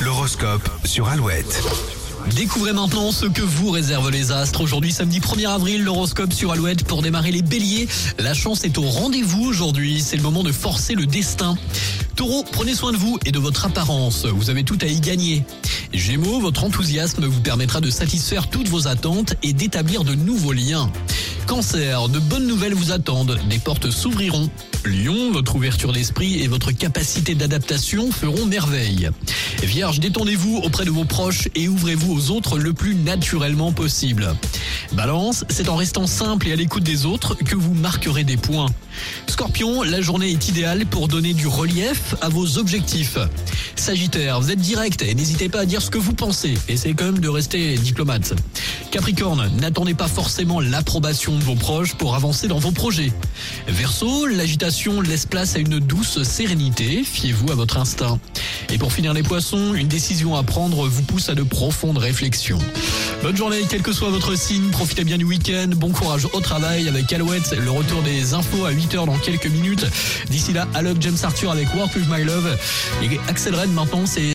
L'horoscope sur Alouette. Découvrez maintenant ce que vous réservent les astres. Aujourd'hui, samedi 1er avril, l'horoscope sur Alouette pour démarrer les béliers. La chance est au rendez-vous aujourd'hui. C'est le moment de forcer le destin. Taureau, prenez soin de vous et de votre apparence. Vous avez tout à y gagner. Gémeaux, votre enthousiasme vous permettra de satisfaire toutes vos attentes et d'établir de nouveaux liens. Cancer, de bonnes nouvelles vous attendent, des portes s'ouvriront. Lion, votre ouverture d'esprit et votre capacité d'adaptation feront merveille. Vierge, détendez-vous auprès de vos proches et ouvrez-vous aux autres le plus naturellement possible. Balance, c'est en restant simple et à l'écoute des autres que vous marquerez des points. Scorpion, la journée est idéale pour donner du relief à vos objectifs. Sagittaire, vous êtes direct et n'hésitez pas à dire ce que vous pensez. Essayez quand même de rester diplomate. Capricorne, n'attendez pas forcément l'approbation de vos proches pour avancer dans vos projets. Verseau, l'agitation laisse place à une douce sérénité. Fiez-vous à votre instinct. Et pour finir les poissons, une décision à prendre vous pousse à de profondes réflexions. Bonne journée, quel que soit votre signe, profitez bien du week-end, bon courage au travail avec Alouette, le retour des infos à 8h dans quelques minutes. D'ici là, Alok James Arthur avec Work With My Love et Axel Red maintenant c'est